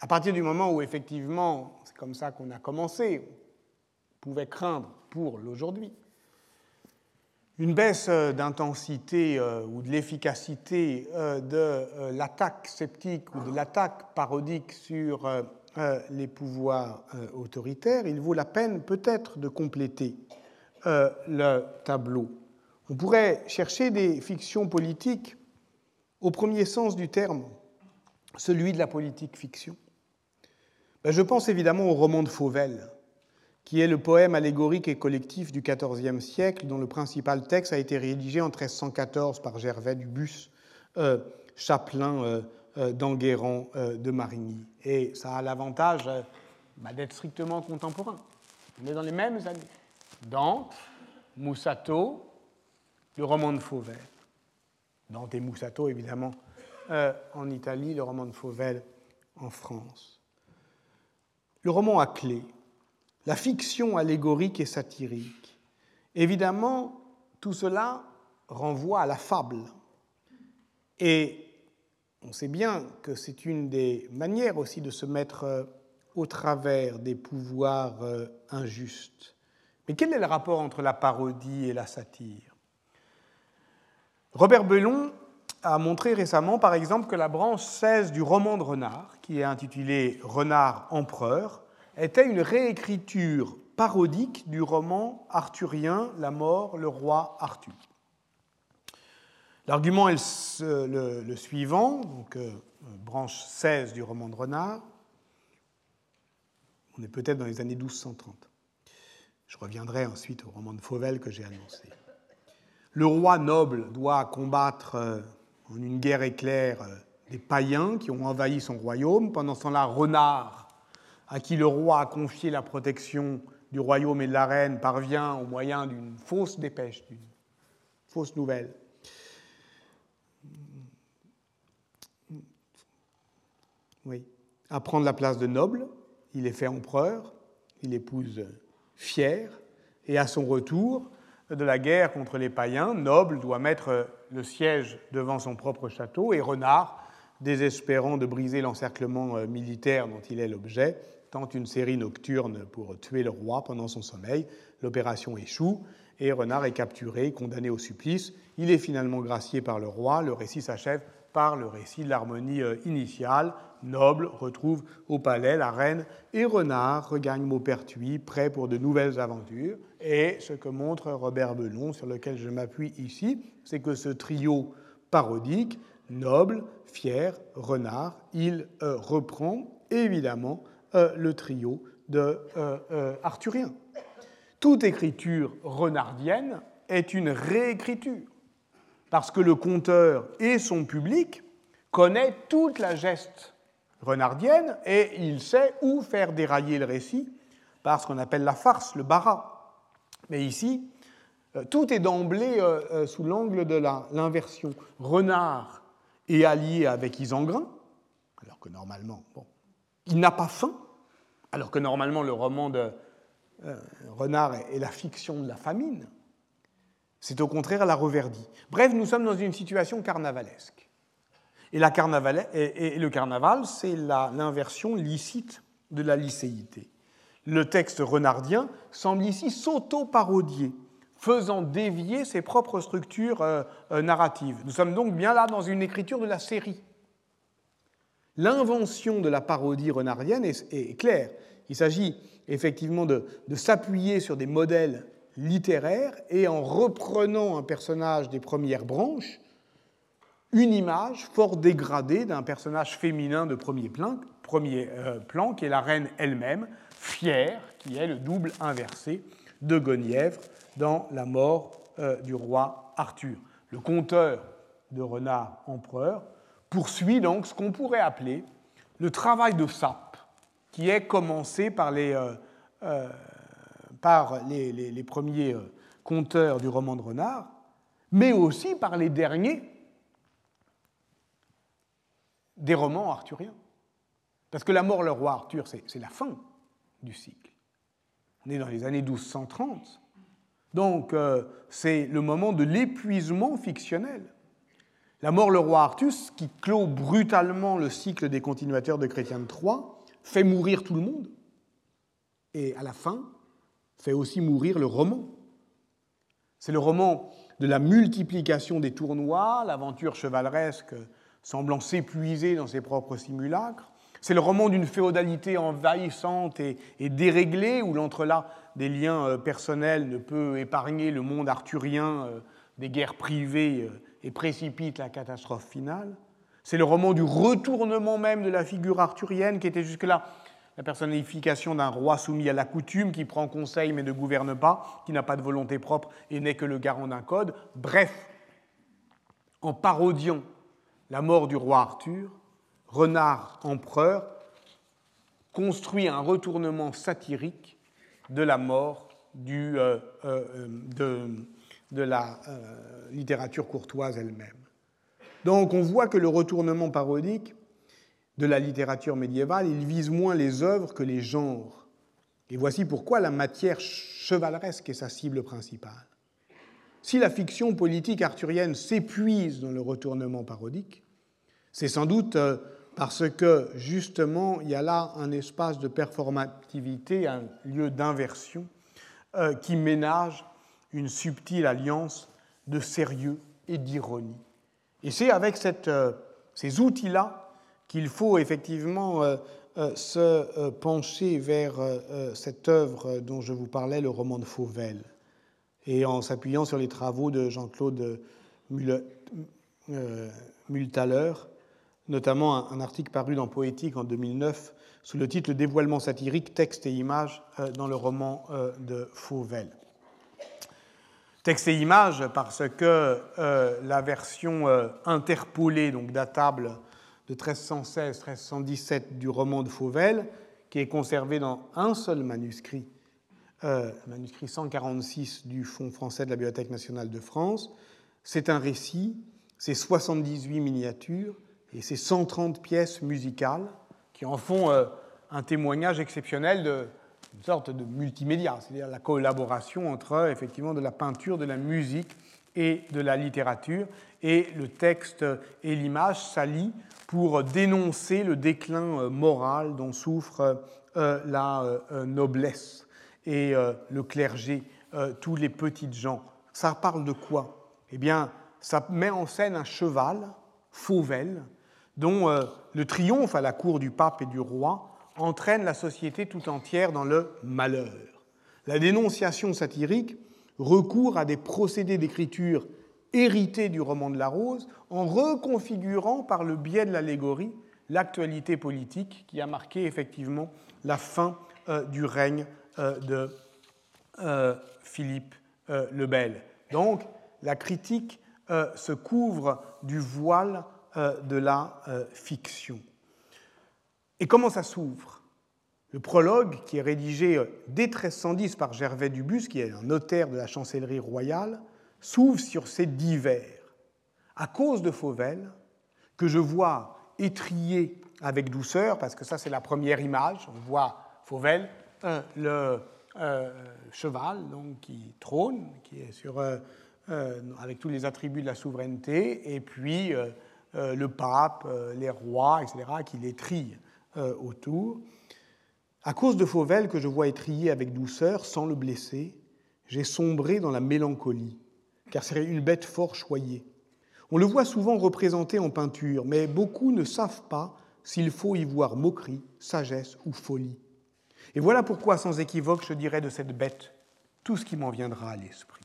à partir du moment où effectivement, c'est comme ça qu'on a commencé, on pouvait craindre pour l'aujourd'hui, une baisse euh, d'intensité euh, ou de l'efficacité de l'attaque sceptique ou de l'attaque parodique sur les pouvoirs autoritaires, il vaut la peine peut-être de compléter le tableau. On pourrait chercher des fictions politiques au premier sens du terme, celui de la politique fiction. Ben, je pense évidemment au roman de Fauvel, qui est le poème allégorique et collectif du XIVe siècle, dont le principal texte a été rédigé en 1314 par Gervais du Bus, euh, chapelain euh, euh, d'Enguerrand de Marigny. Et ça a l'avantage bah, d'être strictement contemporain. On est dans les mêmes années. Dante, Moussato, le roman de Fauvel. Dante et Moussato, évidemment, euh, en Italie, le roman de Fauvel en France. Le roman à clé, la fiction allégorique et satirique. Évidemment, tout cela renvoie à la fable. Et on sait bien que c'est une des manières aussi de se mettre euh, au travers des pouvoirs euh, injustes. Mais quel est le rapport entre la parodie et la satire? Robert Bellon a montré récemment, par exemple, que la branche 16 du roman de Renard, qui est intitulée Renard empereur, était une réécriture parodique du roman arthurien La mort, le roi Arthur. L'argument est le, suivant, donc euh, branche 16 du roman de Renard. On est peut-être dans les années 1230. Je reviendrai ensuite au roman de Fauvel que j'ai annoncé. Le roi noble doit combattre euh, en une guerre éclair euh, des païens qui ont envahi son royaume. Pendant ce temps-là, Renard, à qui le roi a confié la protection du royaume et de la reine, parvient au moyen d'une fausse dépêche, d'une fausse nouvelle. Oui, à prendre la place de noble. Il est fait empereur, il épouse fier, et à son retour, de la guerre contre les païens, Noble doit mettre le siège devant son propre château et Renard, désespérant de briser l'encerclement euh, militaire dont il est l'objet, tente une série nocturne pour tuer le roi pendant son sommeil. L'opération échoue et Renard est capturé, condamné au supplice. Il est finalement gracié par le roi. Le récit s'achève par le récit de l'harmonie euh, initiale. Noble retrouve au palais la reine et Renard regagne Maupertuis, prêt pour de nouvelles aventures. Et ce que montre Robert Belon, sur lequel je m'appuie ici, c'est que ce trio parodique noble, fier, renard. Il reprend évidemment le trio de Arthurien. Toute écriture renardienne est une réécriture, parce que le conteur et son public connaît toute la geste renardienne et il sait où faire dérailler le récit par ce qu'on appelle la farce, le bara. Mais ici, euh, tout est d'emblée euh, euh, sous l'angle de l'inversion. Renard est allié avec Isengrin, alors que normalement, bon, il n'a pas faim, alors que normalement le roman de Renard est la fiction de la famine. C'est au contraire la reverdie. Bref, nous sommes dans une situation carnavalesque. Et, la et, le carnaval, c'est l'inversion licite de la licéité. Le texte renardien semble ici s'auto-parodier, faisant dévier ses propres structures euh, euh, narratives. Nous sommes donc bien là dans une écriture de la série. L'invention de la parodie renardienne est, claire. Il s'agit effectivement de s'appuyer sur des modèles littéraire et en reprenant un personnage des premières branches, une image fort dégradée d'un personnage féminin de premier plan, premier, euh, plan, qui est la reine elle-même, fière, qui est le double inversé de Guenièvre dans La mort euh, du roi Arthur. Le conteur de Renard Empereur poursuit donc ce qu'on pourrait appeler le travail de sape, qui est commencé par les euh, les, premiers euh, conteurs du roman de Renard, mais aussi par les derniers des romans arthuriens. Parce que la mort, le roi Arthur, c'est la fin du cycle. On est dans les années 1230. Donc, euh, c'est le moment de l'épuisement fictionnel. La mort, le roi Arthur, qui clôt brutalement le cycle des continuateurs de Chrétien de Troyes, fait mourir tout le monde. Et à la fin, fait aussi mourir le roman. C'est le roman de la multiplication des tournois, l'aventure chevaleresque semblant s'épuiser dans ses propres simulacres. C'est le roman d'une féodalité envahissante et, déréglée, où l'entrelac des liens euh, personnels ne peut épargner le monde arthurien euh, des guerres privées euh, et précipite la catastrophe finale. C'est le roman du retournement même de la figure arthurienne qui était jusque-là la personnification d'un roi soumis à la coutume, qui prend conseil mais ne gouverne pas, qui n'a pas de volonté propre et n'est que le garant d'un code. Bref, en parodiant la mort du roi Arthur, Renard empereur construit un retournement satirique de la mort du, euh, euh, de, de, la euh, littérature courtoise elle-même. Donc on voit que le retournement parodique de la littérature médiévale, il vise moins les œuvres que les genres. Et voici pourquoi la matière chevaleresque est sa cible principale. Si la fiction politique arthurienne s'épuise dans le retournement parodique, c'est sans doute euh, parce que justement il y a là un espace de performativité, un lieu d'inversion euh, qui ménage une subtile alliance de sérieux et d'ironie. Et c'est avec euh, ces outils-là qu'il faut effectivement euh, euh, se pencher vers cette œuvre dont je vous parlais, le roman de Fauvel, et en s'appuyant sur les travaux de Jean-Claude Multaler, notamment un article paru dans Poétique en 2009 sous le titre Le dévoilement satirique, texte et images dans le roman de Fauvel. Texte et images parce que la version interpolée, donc datable de 1316-1317 du roman de Fauvel, qui est conservé dans un seul manuscrit, euh, manuscrit 146 du Fonds français de la Bibliothèque nationale de France. C'est un récit, c'est 78 miniatures et c'est 130 pièces musicales qui en font euh, un témoignage exceptionnel de une sorte de multimédia, c'est-à-dire la collaboration entre effectivement de la peinture, de la musique et de la littérature, et le texte et l'image s'allient pour dénoncer le déclin euh, moral dont souffre euh, la euh, noblesse et le clergé, tous les petites gens. Ça parle de quoi? Eh bien, ça met en scène un cheval, Fauvel, dont le triomphe à la cour du pape et du roi entraîne la société tout entière dans le malheur. La dénonciation satirique recourt à des procédés d'écriture hérité du roman de la Rose, en reconfigurant par le biais de l'allégorie l'actualité politique qui a marqué effectivement la fin euh, du règne euh, de euh, Philippe le Bel. Donc, la critique se couvre du voile de la fiction. Et comment ça s'ouvre? Le prologue, qui est rédigé dès 1310 par Gervais Dubus, qui est un notaire de la chancellerie royale, s'ouvre sur ces divers. À cause de Fauvel, que je vois étrier avec douceur, parce que ça c'est la première image, on voit Fauvel, euh, le euh, cheval donc, qui trône, qui est sur, euh, avec tous les attributs de la souveraineté, et puis le pape, les rois, etc., qui l'étrillent autour. À cause de Fauvel, que je vois étrier avec douceur, sans le blesser, j'ai sombré dans la mélancolie, car c'est une bête fort choyée. On le voit souvent représenté en peinture, mais beaucoup ne savent pas s'il faut y voir moquerie, sagesse ou folie. Et voilà pourquoi, sans équivoque, je dirais de cette bête tout ce qui m'en viendra à l'esprit.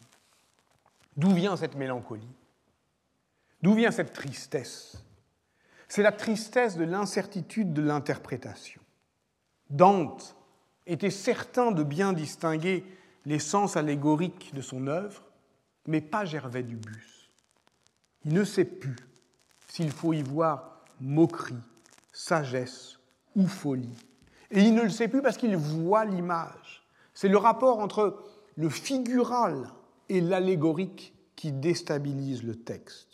D'où vient cette mélancolie? D'où vient cette tristesse? C'est la tristesse de l'incertitude de l'interprétation. Dante était certain de bien distinguer les sens allégoriques de son œuvre, mais pas Gervais du Bus. Il ne sait plus s'il faut y voir moquerie, sagesse ou folie. Et il ne le sait plus parce qu'il voit l'image. C'est le rapport entre le figural et l'allégorique qui déstabilise le texte.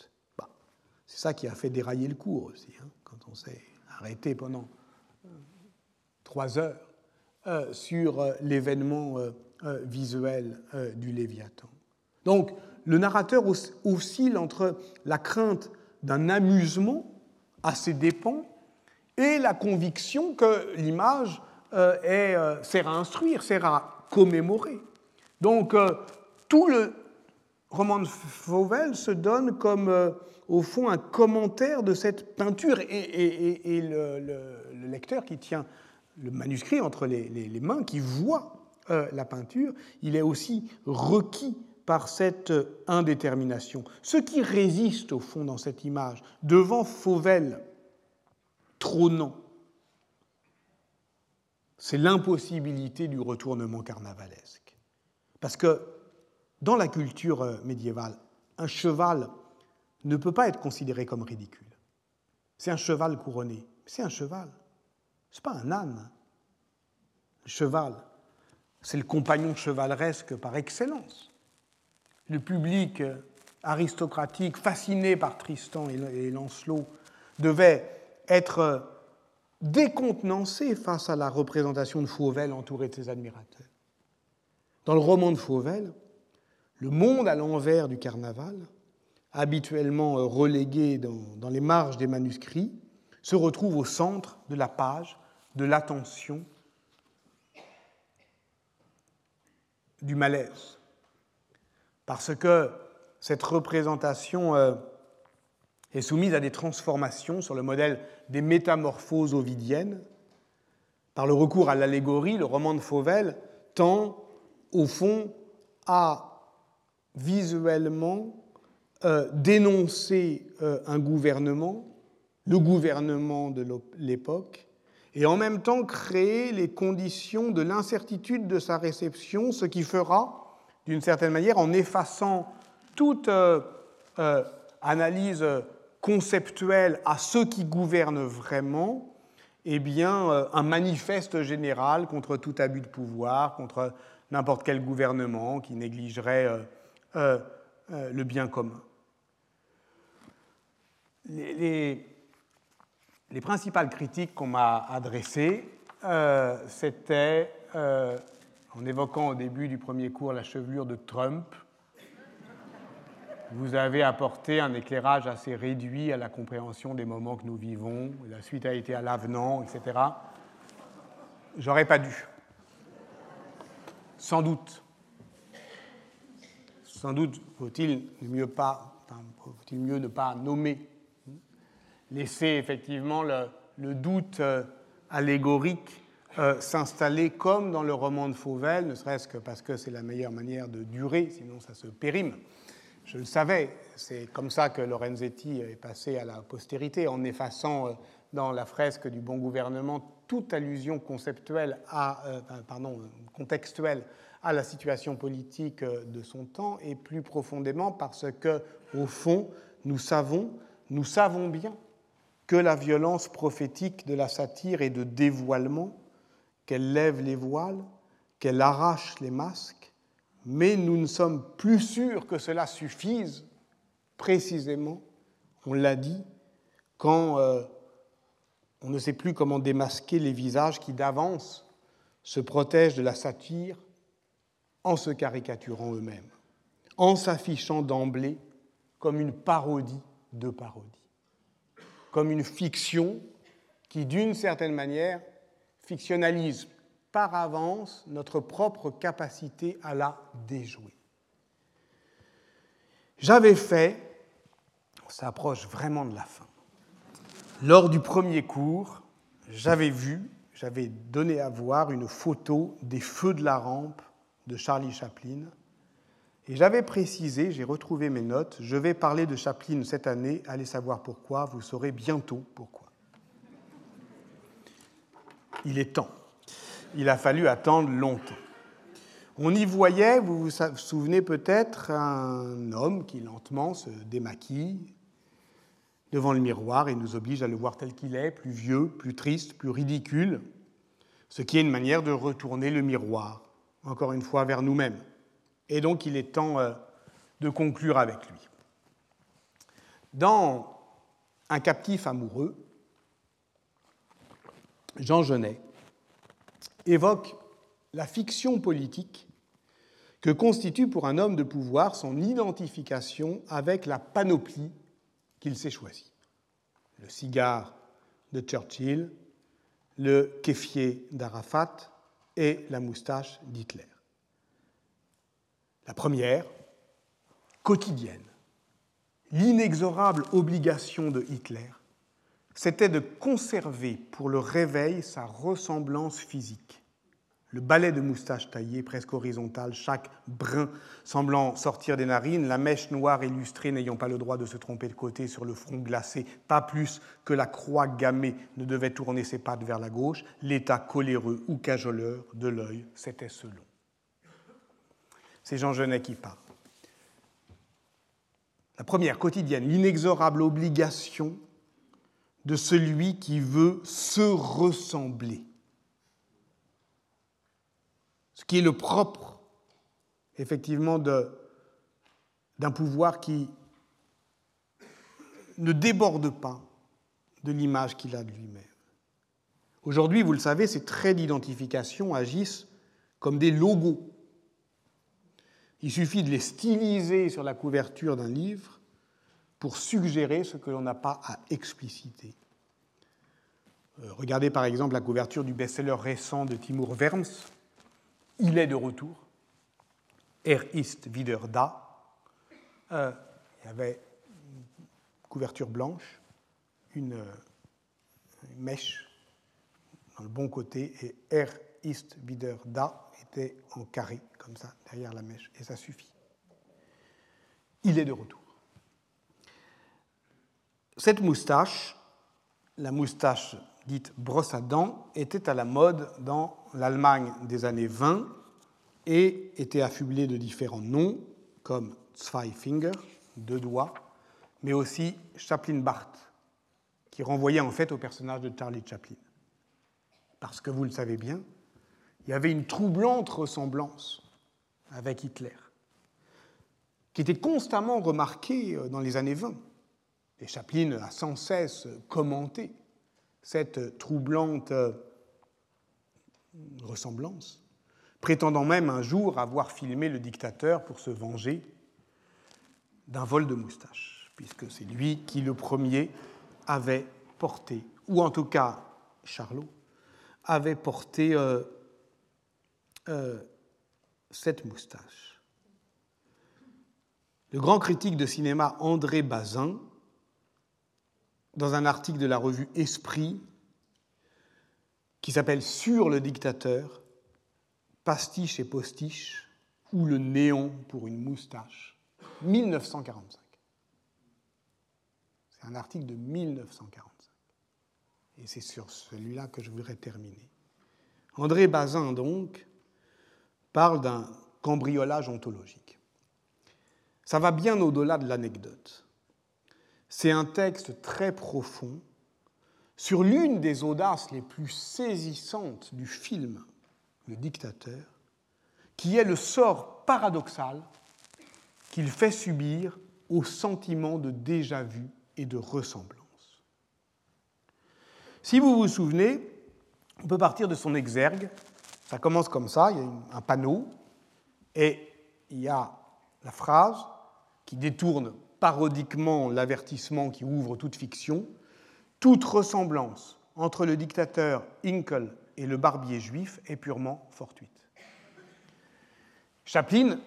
C'est ça qui a fait dérailler le cours aussi, hein, quand on s'est arrêté pendant euh, trois heures euh, sur euh, l'événement visuel du Léviathan. Donc, le narrateur oscille entre la crainte d'un amusement à ses dépens et la conviction que l'image sert à instruire, sert à commémorer. Donc tout le roman de Fauvel se donne comme, au fond, un commentaire de cette peinture et, le, lecteur qui tient le manuscrit entre les, les mains, qui voit la peinture, il est aussi requis par cette indétermination. Ce qui résiste, au fond, dans cette image, devant Fauvel, trônant, c'est l'impossibilité du retournement carnavalesque. Parce que dans la culture euh, médiévale, un cheval ne peut pas être considéré comme ridicule. C'est un cheval couronné, c'est un cheval. Ce n'est pas un âne. Le cheval, c'est le compagnon chevaleresque par excellence. Le public euh, aristocratique, fasciné par Tristan et Lancelot, devait être décontenancé face à la représentation de Fauvel entouré de ses admirateurs. Dans le roman de Fauvel, le monde à l'envers du carnaval, habituellement relégué dans, les marges des manuscrits, se retrouve au centre de la page, de l'attention, du malaise. Parce que cette représentation euh, est soumise à des transformations sur le modèle des métamorphoses ovidiennes. Par le recours à l'allégorie, le roman de Fauvel tend, au fond, à visuellement euh, dénoncer euh, un gouvernement, le gouvernement de l'époque, et en même temps créer les conditions de l'incertitude de sa réception, ce qui fera, d'une certaine manière, en effaçant toute euh, analyse conceptuel à ceux qui gouvernent vraiment, eh bien, un manifeste général contre tout abus de pouvoir, contre n'importe quel gouvernement qui négligerait euh, euh, le bien commun. Les, les, principales critiques qu'on m'a adressées, c'était, en évoquant au début du premier cours la chevelure de Trump, vous avez apporté un éclairage assez réduit à la compréhension des moments que nous vivons. La suite a été à l'avenant, etc. J'aurais pas dû. Sans doute. Sans doute faut-il mieux, ne pas nommer. Laisser effectivement le, doute euh, allégorique euh, s'installer comme dans le roman de Fauvel, ne serait-ce que parce que c'est la meilleure manière de durer, sinon ça se périme Je le savais, c'est comme ça que Lorenzetti est passé à la postérité, en effaçant euh, dans la fresque du bon gouvernement toute allusion conceptuelle à, pardon, contextuelle à la situation politique euh, de son temps, et plus profondément parce que, au fond, nous savons, nous savons bien que la violence prophétique de la satire est de dévoilement, qu'elle lève les voiles, qu'elle arrache les masques, mais nous ne sommes plus sûrs que cela suffise, précisément, on l'a dit, quand euh, on ne sait plus comment démasquer les visages qui d'avance se protègent de la satire en se caricaturant eux-mêmes, en s'affichant d'emblée comme une parodie de parodie, comme une fiction qui, d'une certaine manière, fictionnalise par avance notre propre capacité à la déjouer. J'avais fait, on s'approche vraiment de la fin, lors du premier cours, j'avais vu, j'avais donné à voir une photo des feux de la rampe de Charlie Chaplin. Et j'avais précisé, j'ai retrouvé mes notes, je vais parler de Chaplin cette année, allez savoir pourquoi, vous saurez bientôt pourquoi. Il est temps il a fallu attendre longtemps. On y voyait, vous vous souvenez peut-être, un homme qui lentement se démaquille devant le miroir et nous oblige à le voir tel qu'il est, plus vieux, plus triste, plus ridicule, ce qui est une manière de retourner le miroir, encore une fois, vers nous-mêmes. Et donc il est temps euh, de conclure avec lui. Dans Un captif amoureux, Jean Genet évoque la fiction politique que constitue pour un homme de pouvoir son identification avec la panoplie qu'il s'est choisie. Le cigare de Churchill, le kéfier d'Arafat et la moustache d'Hitler. La première, quotidienne, l'inexorable obligation de Hitler c'était de conserver pour le réveil sa ressemblance physique. Le balai de moustache taillée, presque horizontale, chaque brin semblant sortir des narines, la mèche noire illustrée n'ayant pas le droit de se tromper de côté sur le front glacé, pas plus que la croix gammée ne devait tourner ses pattes vers la gauche, l'état coléreux ou cajoleur de l'œil, c'était selon. C'est Jean Genet qui parle. La première quotidienne, l'inexorable obligation de celui qui veut se ressembler. Ce qui est le propre, effectivement, d'un pouvoir qui ne déborde pas de l'image qu'il a de lui-même. Aujourd'hui, vous le savez, ces traits d'identification agissent comme des logos. Il suffit de les styliser sur la couverture d'un livre pour suggérer ce que l'on n'a pas à expliciter. Euh, regardez par exemple la couverture du best-seller récent de Timur Verms, Il est de retour, Er ist wieder da. Euh, il y avait une couverture blanche, une, une, mèche dans le bon côté, et Er ist wieder da était en carré, comme ça, derrière la mèche, et ça suffit. Il est de retour. Cette moustache, la moustache dite brosse à dents, était à la mode dans l'Allemagne des années 20 et était affublée de différents noms comme Zwei Finger, deux doigts, mais aussi Chaplin Bart, qui renvoyait en fait au personnage de Charlie Chaplin. Parce que vous le savez bien, il y avait une troublante ressemblance avec Hitler, qui était constamment remarquée dans les années 20. Et Chaplin a sans cesse commenté cette troublante euh, ressemblance, prétendant même un jour avoir filmé le dictateur pour se venger d'un vol de moustache, puisque c'est lui qui le premier avait porté, ou en tout cas Charlot, avait porté euh, euh, cette moustache. Le grand critique de cinéma André Bazin dans un article de la revue Esprit qui s'appelle Sur le dictateur, pastiche et postiche, ou le néon pour une moustache, 1945. C'est un article de 1945. Et c'est sur celui-là que je voudrais terminer. André Bazin, donc, parle d'un cambriolage ontologique. Ça va bien au-delà de l'anecdote. C'est un texte très profond sur l'une des audaces les plus saisissantes du film Le dictateur, qui est le sort paradoxal qu'il fait subir au sentiment de déjà-vu et de ressemblance. Si vous vous souvenez, on peut partir de son exergue. Ça commence comme ça, il y a un panneau, et il y a la phrase qui détourne parodiquement l'avertissement qui ouvre toute fiction. Toute ressemblance entre le dictateur Hinkle et le barbier juif est purement fortuite. Chaplin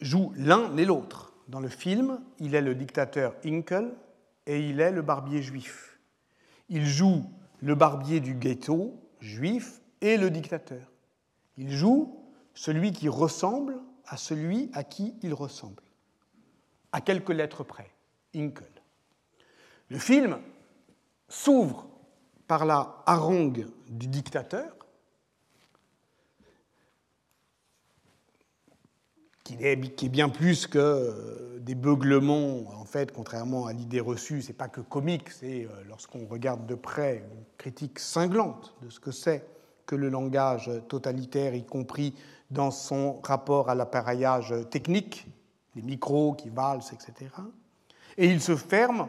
joue l'un et l'autre. Dans le film, il est le dictateur Hinkle et il est le barbier juif. Il joue le barbier du ghetto juif et le dictateur. Il joue celui qui ressemble à celui à qui il ressemble, à quelques lettres près, Hinkle. Le film s'ouvre par la harangue du dictateur, qui est, bien plus que euh, des beuglements, en fait, contrairement à l'idée reçue, c'est pas que comique, c'est, euh, lorsqu'on regarde de près, une critique cinglante de ce que c'est que le langage totalitaire, y compris dans son rapport à l'appareillage technique, les micros qui valsent, etc. Et il se ferme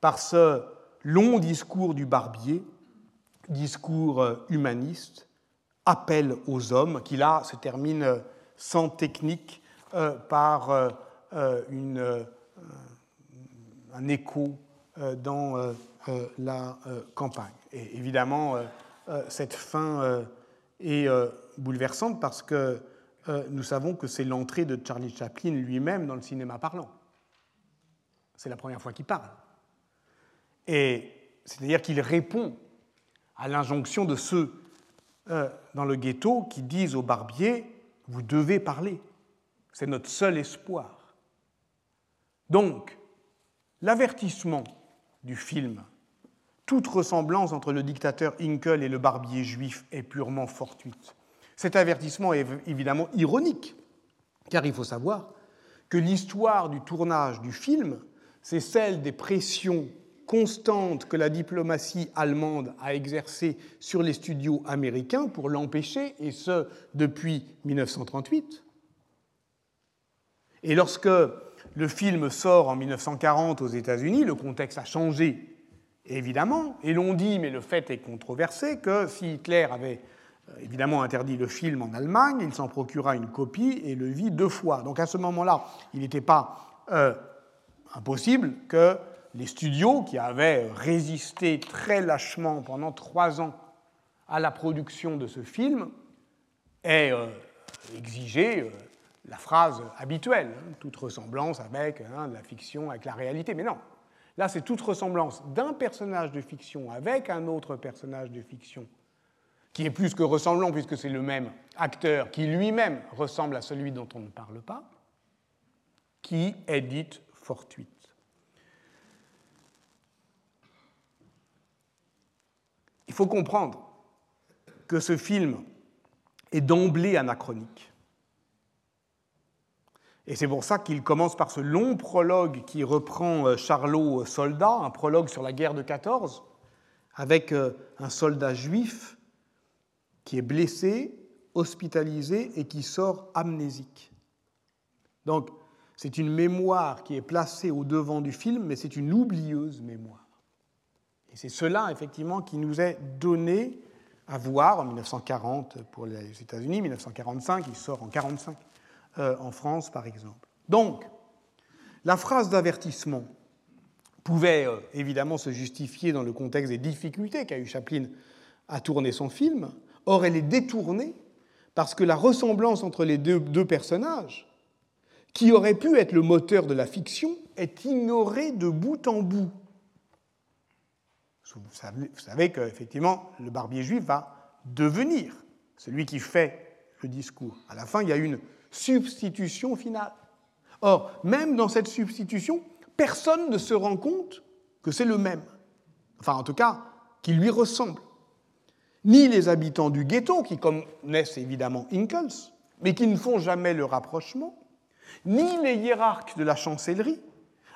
par ce long discours du barbier, discours euh, humaniste, appel aux hommes, qui là se termine euh, sans technique euh, par un écho dans la campagne. Et évidemment, cette fin est bouleversante parce que nous savons que c'est l'entrée de Charlie Chaplin lui-même dans le cinéma parlant. C'est la première fois qu'il parle. Et c'est-à-dire qu'il répond à l'injonction de ceux euh, dans le ghetto qui disent au barbier Vous devez parler, c'est notre seul espoir. Donc, l'avertissement du film, toute ressemblance entre le dictateur Hinkle et le barbier juif est purement fortuite. Cet avertissement est évidemment ironique, car il faut savoir que l'histoire du tournage du film, c'est celle des pressions constante que la diplomatie allemande a exercée sur les studios américains pour l'empêcher, et ce depuis 1938. Et lorsque le film sort en 1940 aux États-Unis, le contexte a changé, évidemment, et l'on dit, mais le fait est controversé, que si Hitler avait évidemment interdit le film en Allemagne, il s'en procura une copie et le vit deux fois. Donc à ce moment-là, il n'était pas euh, impossible que les studios qui avaient résisté très lâchement pendant trois ans à la production de ce film aient euh, exigé euh, la phrase habituelle, hein, toute ressemblance avec hein, la fiction, avec la réalité. Mais non, là c'est toute ressemblance d'un personnage de fiction avec un autre personnage de fiction, qui est plus que ressemblant puisque c'est le même acteur qui lui-même ressemble à celui dont on ne parle pas, qui est dite fortuite. Il faut comprendre que ce film est d'emblée anachronique. Et c'est pour ça qu'il commence par ce long prologue qui reprend euh, Charlot euh, Soldat, un prologue sur la guerre de 14, avec euh, un soldat juif qui est blessé, hospitalisé et qui sort amnésique. Donc, c'est une mémoire qui est placée au devant du film, mais c'est une oublieuse mémoire. Et c'est cela, effectivement, qui nous est donné à voir en 1940 pour les États-Unis, 1945, il sort en 1945 euh, en France, par exemple. Donc, la phrase d'avertissement pouvait euh, évidemment se justifier dans le contexte des difficultés qu'a eu Chaplin à tourner son film. Or, elle est détournée parce que la ressemblance entre les deux, personnages, qui aurait pu être le moteur de la fiction, est ignorée de bout en bout. Vous savez, qu'effectivement, le barbier juif va devenir celui qui fait le discours. À la fin, il y a une substitution finale. Or, même dans cette substitution, personne ne se rend compte que c'est le même. Enfin, en tout cas, qu'il lui ressemble. Ni les habitants du ghetto, qui connaissent évidemment Inkles, mais qui ne font jamais le rapprochement, ni les hiérarques de la chancellerie,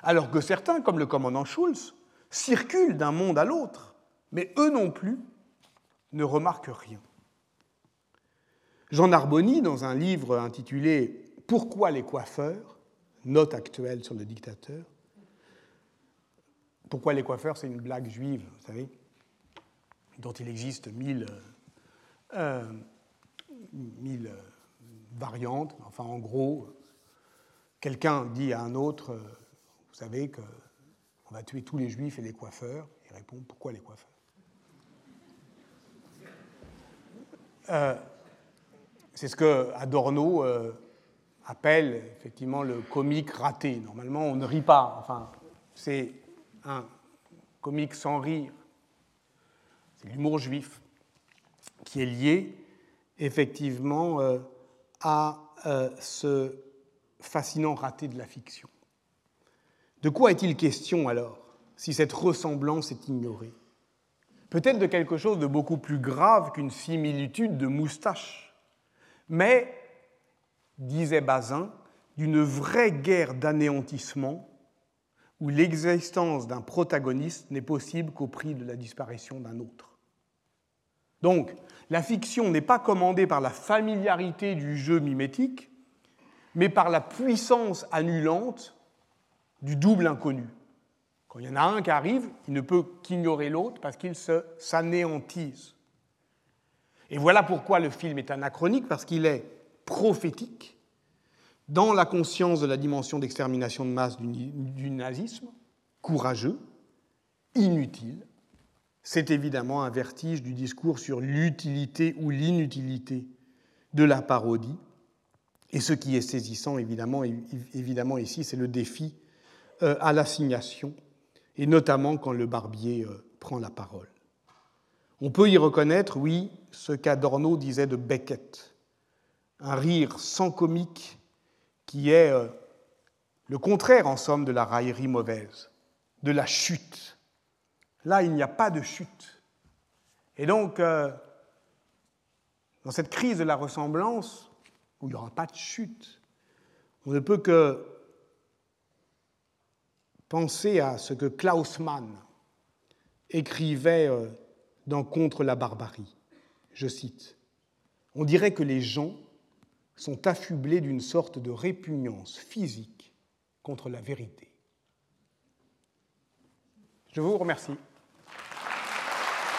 alors que certains, comme le commandant Schulz, circulent d'un monde à l'autre, mais eux non plus ne remarquent rien. Jean Narboni, dans un livre intitulé Pourquoi les coiffeurs note actuelle sur le dictateur. Pourquoi les coiffeurs C'est une blague juive, vous savez, dont il existe mille, euh, mille variantes. Enfin, en gros, quelqu'un dit à un autre, euh, vous savez qu'on va tuer tous les juifs et les coiffeurs. Il répond, pourquoi les coiffeurs? Euh, C'est ce que Adorno euh, appelle effectivement le comique raté. Normalement, on ne rit pas. Enfin, c'est un comique sans rire. L'humour juif qui est lié effectivement euh, à euh, ce fascinant raté de la fiction. De quoi est-il question alors si cette ressemblance est ignorée? Peut-être de quelque chose de beaucoup plus grave qu'une similitude de moustache, mais disait Bazin, d'une vraie guerre d'anéantissement où l'existence d'un protagoniste n'est possible qu'au prix de la disparition d'un autre. Donc, la fiction n'est pas commandée par la familiarité du jeu mimétique, mais par la puissance annulante du double inconnu. Quand il y en a un qui arrive, il ne peut qu'ignorer l'autre parce qu'il s'anéantise. Et voilà pourquoi le film est anachronique, parce qu'il est prophétique dans la conscience de la dimension d'extermination de masse du, nazisme, courageux, inutile. C'est évidemment un vertige du discours sur l'utilité ou l'inutilité de la parodie. Et ce qui est saisissant, évidemment, ici, c'est le défi euh, à l'assignation, et notamment quand le barbier euh, prend la parole. On peut y reconnaître, oui, ce qu'Adorno disait de Beckett, un rire sans comique qui est euh, le contraire, en somme, de la raillerie mauvaise, de la chute. Là, il n'y a pas de chute. Et donc, euh, dans cette crise de la ressemblance, où il n'y aura pas de chute, on ne peut que penser à ce que Klaus Mann écrivait euh, dans Contre la barbarie. Je cite On dirait que les gens sont affublés d'une sorte de répugnance physique contre la vérité. Je vous remercie.